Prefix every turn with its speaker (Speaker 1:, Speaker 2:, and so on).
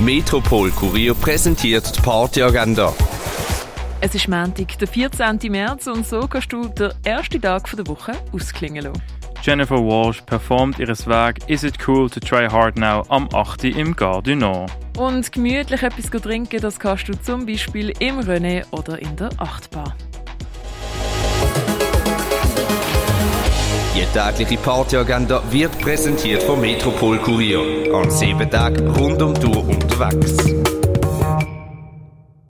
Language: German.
Speaker 1: Metropol Kurier präsentiert die Partyagenda.
Speaker 2: Es ist Montag, der 14. März und so kannst du den ersten Tag der Woche ausklingen lassen.
Speaker 3: Jennifer Walsh performt ihres Werk Is It Cool to Try Hard Now am 8. im Gare du Nord.
Speaker 2: Und gemütlich etwas trinken, das kannst du zum Beispiel im René oder in der Achtbar.
Speaker 1: Die tägliche Partyagenda wird präsentiert vom Metropol Kurier. An sieben Tagen rund um die Tour Novaks.